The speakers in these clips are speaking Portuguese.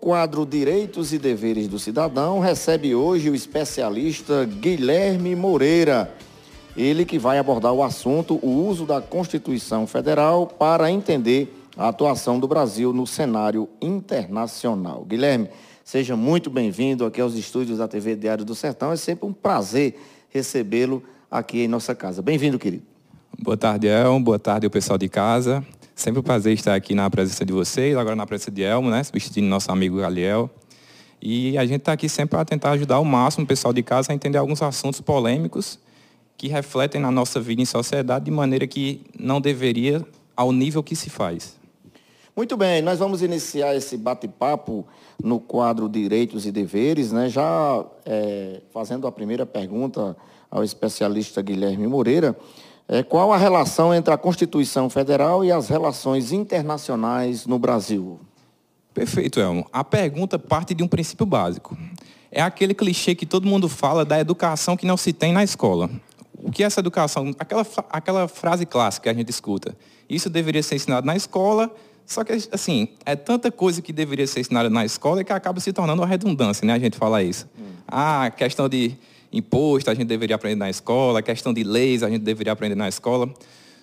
quadro Direitos e Deveres do Cidadão recebe hoje o especialista Guilherme Moreira. Ele que vai abordar o assunto, o uso da Constituição Federal para entender a atuação do Brasil no cenário internacional. Guilherme, seja muito bem-vindo aqui aos estúdios da TV Diário do Sertão. É sempre um prazer recebê-lo aqui em nossa casa. Bem-vindo, querido. Boa tarde, El. Boa tarde, o pessoal de casa. Sempre um prazer estar aqui na presença de vocês, agora na presença de Elmo, né? Substituindo nosso amigo Galiel. E a gente está aqui sempre para tentar ajudar o máximo o pessoal de casa a entender alguns assuntos polêmicos que refletem na nossa vida em sociedade de maneira que não deveria ao nível que se faz. Muito bem, nós vamos iniciar esse bate-papo no quadro Direitos e Deveres, né? Já é, fazendo a primeira pergunta ao especialista Guilherme Moreira. É, qual a relação entre a Constituição Federal e as relações internacionais no Brasil? Perfeito, Elmo. A pergunta parte de um princípio básico. É aquele clichê que todo mundo fala da educação que não se tem na escola. O que é essa educação? Aquela, aquela frase clássica que a gente escuta. Isso deveria ser ensinado na escola, só que, assim, é tanta coisa que deveria ser ensinada na escola que acaba se tornando uma redundância, né? A gente fala isso. Hum. Ah, questão de imposto a gente deveria aprender na escola, questão de leis a gente deveria aprender na escola.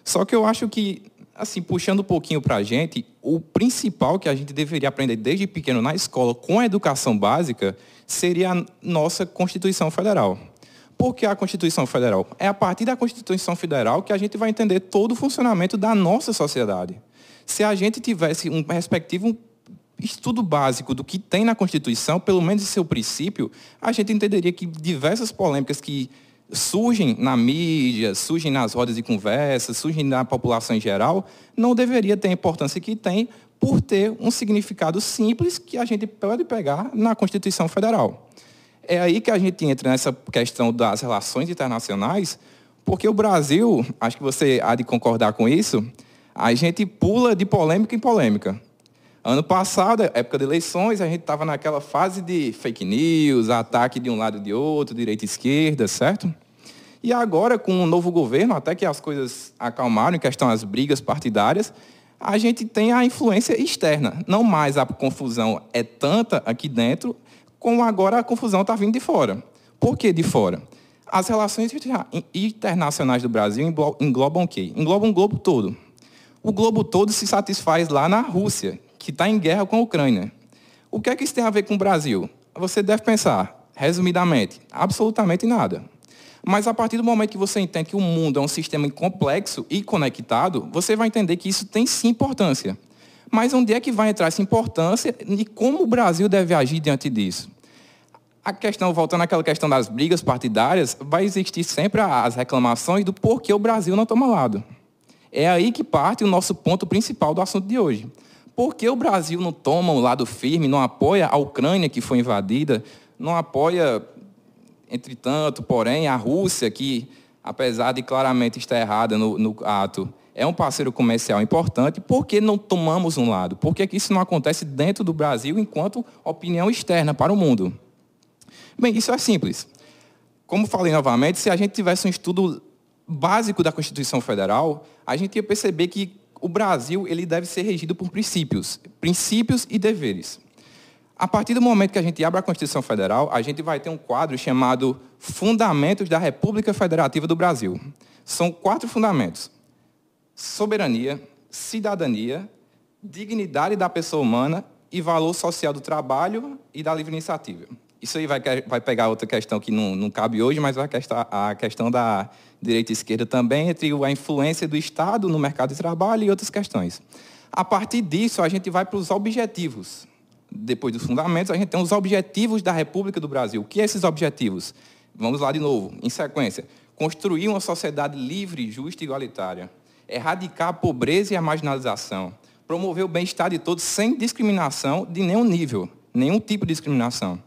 Só que eu acho que, assim, puxando um pouquinho para a gente, o principal que a gente deveria aprender desde pequeno na escola, com a educação básica, seria a nossa Constituição Federal. Por que a Constituição Federal? É a partir da Constituição Federal que a gente vai entender todo o funcionamento da nossa sociedade. Se a gente tivesse um perspectiva estudo básico do que tem na Constituição, pelo menos em seu princípio, a gente entenderia que diversas polêmicas que surgem na mídia, surgem nas rodas de conversa, surgem na população em geral, não deveria ter a importância que tem por ter um significado simples que a gente pode pegar na Constituição Federal. É aí que a gente entra nessa questão das relações internacionais, porque o Brasil, acho que você há de concordar com isso, a gente pula de polêmica em polêmica. Ano passado, época de eleições, a gente estava naquela fase de fake news, ataque de um lado e de outro, direita e esquerda, certo? E agora, com o um novo governo, até que as coisas acalmaram em questão às brigas partidárias, a gente tem a influência externa. Não mais a confusão é tanta aqui dentro, como agora a confusão está vindo de fora. Por que de fora? As relações internacionais do Brasil englobam o quê? Englobam o globo todo. O globo todo se satisfaz lá na Rússia, que está em guerra com a Ucrânia. O que é que isso tem a ver com o Brasil? Você deve pensar, resumidamente, absolutamente nada. Mas a partir do momento que você entende que o mundo é um sistema complexo e conectado, você vai entender que isso tem sim importância. Mas onde é que vai entrar essa importância e como o Brasil deve agir diante disso? A questão, voltando àquela questão das brigas partidárias, vai existir sempre as reclamações do porquê o Brasil não toma lado. É aí que parte o nosso ponto principal do assunto de hoje. Por que o Brasil não toma um lado firme, não apoia a Ucrânia que foi invadida, não apoia, entretanto, porém, a Rússia, que, apesar de claramente estar errada no, no ato, é um parceiro comercial importante, por que não tomamos um lado? Por que, isso não acontece dentro do Brasil enquanto opinião externa para o mundo? Bem, isso é simples. Como falei novamente, se a gente tivesse um estudo básico da Constituição Federal, a gente ia perceber que o Brasil ele deve ser regido por princípios, princípios e deveres. A partir do momento que a gente abre a Constituição Federal, a gente vai ter um quadro chamado Fundamentos da República Federativa do Brasil. São quatro fundamentos: soberania, cidadania, dignidade da pessoa humana e valor social do trabalho e da livre iniciativa. Isso aí vai, vai pegar outra questão que não, não cabe hoje, mas a questão, a questão da direita e esquerda também, entre a influência do Estado no mercado de trabalho e outras questões. A partir disso, a gente vai para os objetivos. Depois dos fundamentos, a gente tem os objetivos da República do Brasil. O que são esses objetivos? Vamos lá de novo, em sequência. Construir uma sociedade livre, justa e igualitária. Erradicar a pobreza e a marginalização. Promover o bem-estar de todos sem discriminação de nenhum nível, nenhum tipo de discriminação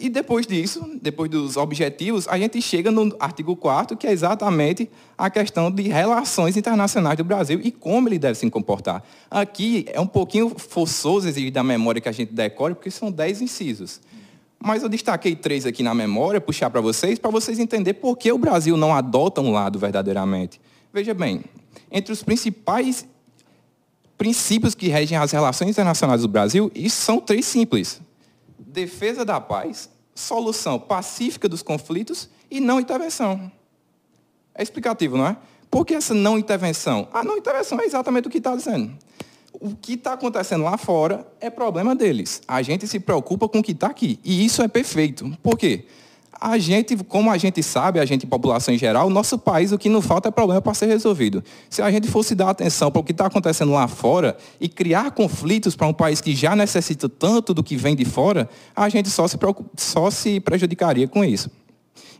e depois disso, depois dos objetivos, a gente chega no artigo 4 que é exatamente a questão de relações internacionais do Brasil e como ele deve se comportar. Aqui é um pouquinho forçoso exigir da memória que a gente decore, porque são 10 incisos. Mas eu destaquei três aqui na memória, puxar para vocês, para vocês entenderem por que o Brasil não adota um lado verdadeiramente. Veja bem, entre os principais princípios que regem as relações internacionais do Brasil, e são três simples. Defesa da paz, solução pacífica dos conflitos e não intervenção. É explicativo, não é? Por que essa não intervenção? A não intervenção é exatamente o que está dizendo. O que está acontecendo lá fora é problema deles. A gente se preocupa com o que está aqui. E isso é perfeito. Por quê? A gente, como a gente sabe, a gente, população em geral, nosso país, o que não falta é problema para ser resolvido. Se a gente fosse dar atenção para o que está acontecendo lá fora e criar conflitos para um país que já necessita tanto do que vem de fora, a gente só se, só se prejudicaria com isso.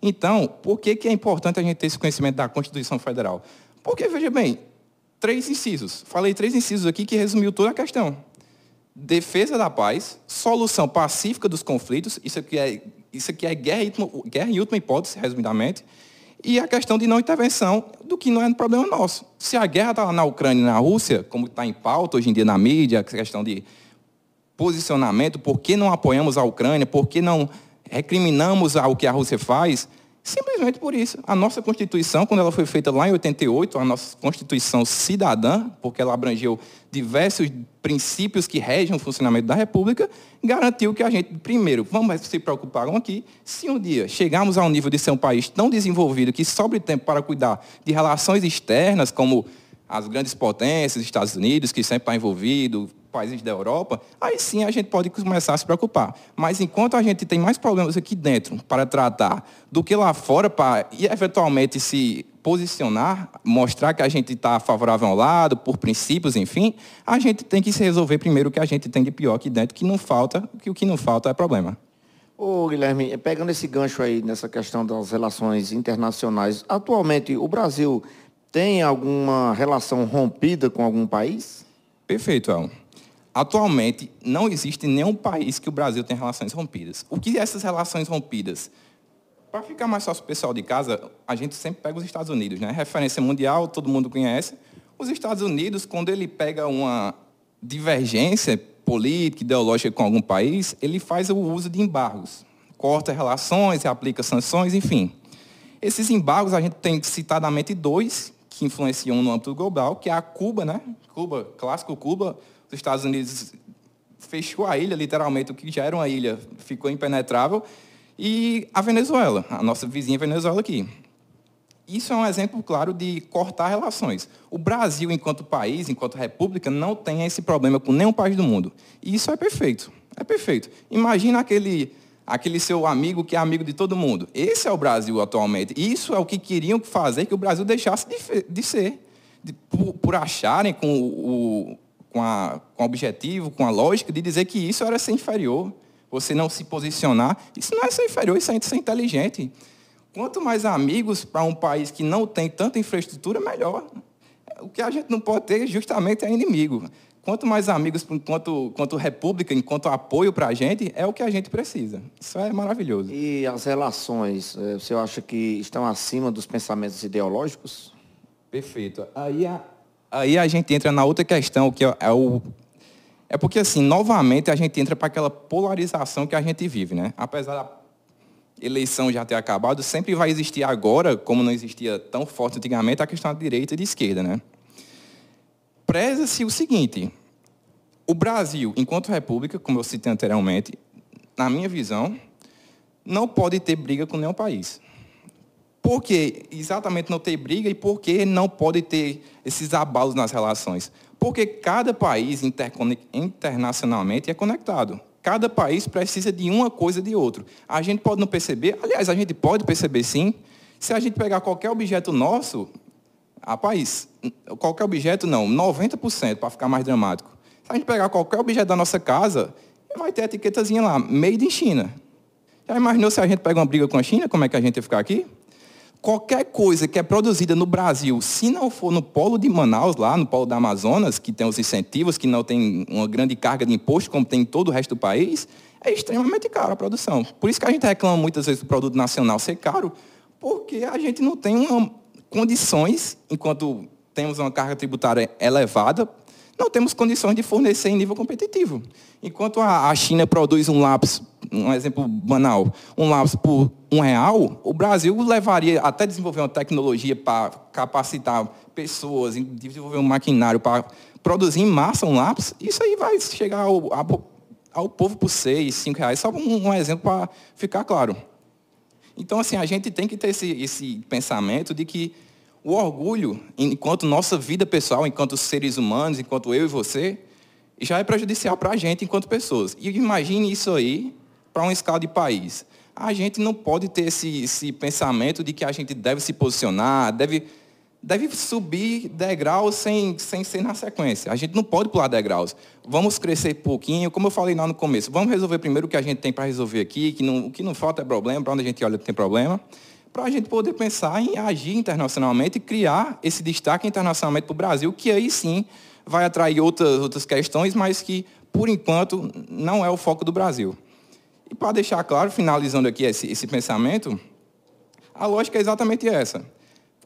Então, por que, que é importante a gente ter esse conhecimento da Constituição Federal? Porque, veja bem, três incisos. Falei três incisos aqui que resumiu toda a questão. Defesa da paz, solução pacífica dos conflitos, isso aqui é, isso aqui é guerra, guerra em última hipótese, resumidamente, e a questão de não intervenção do que não é um problema nosso. Se a guerra está na Ucrânia e na Rússia, como está em pauta hoje em dia na mídia, a questão de posicionamento, por que não apoiamos a Ucrânia, por que não recriminamos o que a Rússia faz, simplesmente por isso. A nossa Constituição, quando ela foi feita lá em 88, a nossa Constituição cidadã, porque ela abrangeu diversos princípios que regem o funcionamento da República, garantiu que a gente, primeiro, vamos se preocupar aqui, se um dia chegarmos ao nível de ser um país tão desenvolvido que sobre tempo para cuidar de relações externas, como as grandes potências, Estados Unidos, que sempre está envolvido, países da Europa, aí sim a gente pode começar a se preocupar. Mas enquanto a gente tem mais problemas aqui dentro para tratar do que lá fora para eventualmente se posicionar, mostrar que a gente está favorável ao lado, por princípios, enfim, a gente tem que se resolver primeiro o que a gente tem de pior aqui dentro, que não falta, que o que não falta é problema. Ô, Guilherme, pegando esse gancho aí nessa questão das relações internacionais, atualmente o Brasil tem alguma relação rompida com algum país? Perfeito, Elon. Atualmente, não existe nenhum país que o Brasil tenha relações rompidas. O que é essas relações rompidas? Para ficar mais fácil o pessoal de casa, a gente sempre pega os Estados Unidos, né? Referência mundial, todo mundo conhece. Os Estados Unidos, quando ele pega uma divergência política, ideológica com algum país, ele faz o uso de embargos. Corta relações, aplica sanções, enfim. Esses embargos, a gente tem citadamente dois que influenciam no âmbito global, que é a Cuba, né? Cuba, clássico Cuba, os Estados Unidos fechou a ilha, literalmente, o que já era uma ilha ficou impenetrável, e a Venezuela, a nossa vizinha Venezuela aqui. Isso é um exemplo claro de cortar relações. O Brasil, enquanto país, enquanto república, não tem esse problema com nenhum país do mundo. E isso é perfeito. É perfeito. Imagina aquele, aquele seu amigo que é amigo de todo mundo. Esse é o Brasil atualmente. Isso é o que queriam fazer que o Brasil deixasse de, de ser. De, por, por, acharem com o, com, a, com o objetivo, com a lógica de dizer que isso era ser inferior. Você não se posicionar. Isso não é ser inferior, isso é ser inteligente. Quanto mais amigos para um país que não tem tanta infraestrutura, melhor. O que a gente não pode ter justamente é inimigo. Quanto mais amigos enquanto, enquanto república, enquanto apoio para a gente, é o que a gente precisa. Isso é maravilhoso. E as relações, eh, você acha que estão acima dos pensamentos ideológicos? Perfeito. Aí a, aí a gente entra na outra questão, que é o. É porque, assim, novamente a gente entra para aquela polarização que a gente vive, né? Apesar da eleição já ter acabado, sempre vai existir agora, como não existia tão forte antigamente, a questão da direita e de esquerda, né? Preza-se o seguinte: o Brasil, enquanto república, como eu citei anteriormente, na minha visão, não pode ter briga com nenhum país. Por que exatamente não ter briga e por que não pode ter esses abalos nas relações? Porque cada país internacionalmente é conectado. Cada país precisa de uma coisa de outro. A gente pode não perceber, aliás, a gente pode perceber sim, se a gente pegar qualquer objeto nosso, país, qualquer objeto não, 90% para ficar mais dramático. Se a gente pegar qualquer objeto da nossa casa, vai ter a etiquetazinha lá, made in China. Já imaginou se a gente pega uma briga com a China, como é que a gente ia ficar aqui? Qualquer coisa que é produzida no Brasil, se não for no polo de Manaus, lá no polo da Amazonas, que tem os incentivos, que não tem uma grande carga de imposto, como tem em todo o resto do país, é extremamente caro a produção. Por isso que a gente reclama muitas vezes do produto nacional ser caro, porque a gente não tem uma, condições, enquanto temos uma carga tributária elevada, não temos condições de fornecer em nível competitivo. Enquanto a China produz um lápis um exemplo banal, um lápis por um real, o Brasil levaria até desenvolver uma tecnologia para capacitar pessoas, desenvolver um maquinário para produzir em massa um lápis, isso aí vai chegar ao, ao, povo por seis, cinco reais. Só um, um exemplo para ficar claro. Então, assim, a gente tem que ter esse, esse pensamento de que o orgulho, enquanto nossa vida pessoal, enquanto seres humanos, enquanto eu e você, já é prejudicial para a gente enquanto pessoas. E imagine isso aí para uma escala de país. A gente não pode ter esse, esse pensamento de que a gente deve se posicionar, deve, deve subir degraus sem, sem ser na sequência. A gente não pode pular degraus. Vamos crescer pouquinho, como eu falei lá no começo. Vamos resolver primeiro o que a gente tem para resolver aqui, que não, o que não falta é problema, para onde a gente olha tem problema, para a gente poder pensar em agir internacionalmente e criar esse destaque internacionalmente para o Brasil, que aí sim vai atrair outras, outras questões, mas que, por enquanto, não é o foco do Brasil. E para deixar claro, finalizando aqui esse, esse pensamento, a lógica é exatamente essa.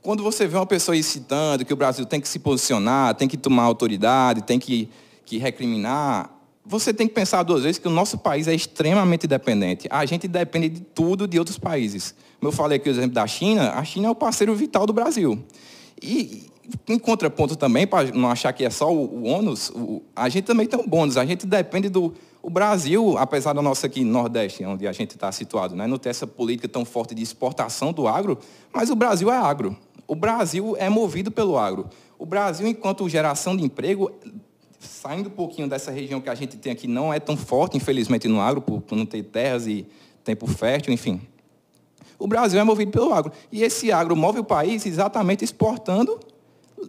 Quando você vê uma pessoa incitando que o Brasil tem que se posicionar, tem que tomar autoridade, tem que, que recriminar, você tem que pensar duas vezes que o nosso país é extremamente dependente. A gente depende de tudo de outros países. Como eu falei aqui o exemplo da China, a China é o parceiro vital do Brasil. E, em contraponto também, para não achar que é só o, o ônus, o, a gente também tem um bônus. A gente depende do. O Brasil, apesar da nossa aqui Nordeste, onde a gente está situado, né, não ter essa política tão forte de exportação do agro, mas o Brasil é agro. O Brasil é movido pelo agro. O Brasil, enquanto geração de emprego, saindo um pouquinho dessa região que a gente tem aqui, não é tão forte, infelizmente, no agro, por, por não ter terras e tempo fértil, enfim. O Brasil é movido pelo agro. E esse agro move o país exatamente exportando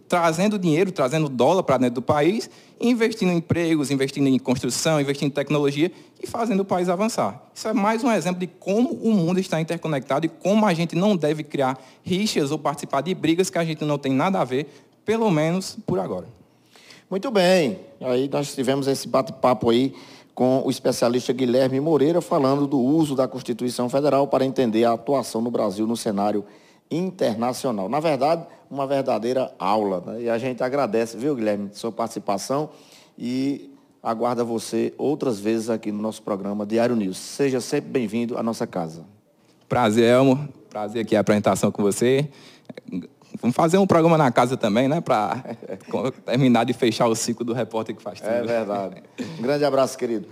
trazendo dinheiro, trazendo dólar para dentro do país, investindo em empregos, investindo em construção, investindo em tecnologia e fazendo o país avançar. Isso é mais um exemplo de como o mundo está interconectado e como a gente não deve criar rixas ou participar de brigas que a gente não tem nada a ver, pelo menos por agora. Muito bem. Aí nós tivemos esse bate-papo aí com o especialista Guilherme Moreira falando do uso da Constituição Federal para entender a atuação no Brasil no cenário internacional. Na verdade, uma verdadeira aula. Né? E a gente agradece, viu, Guilherme, sua participação e aguarda você outras vezes aqui no nosso programa Diário News. Seja sempre bem-vindo à nossa casa. Prazer, Elmo. Prazer aqui a apresentação com você. Vamos fazer um programa na casa também, né? Para terminar de fechar o ciclo do repórter que faz tudo. É verdade. Um grande abraço, querido.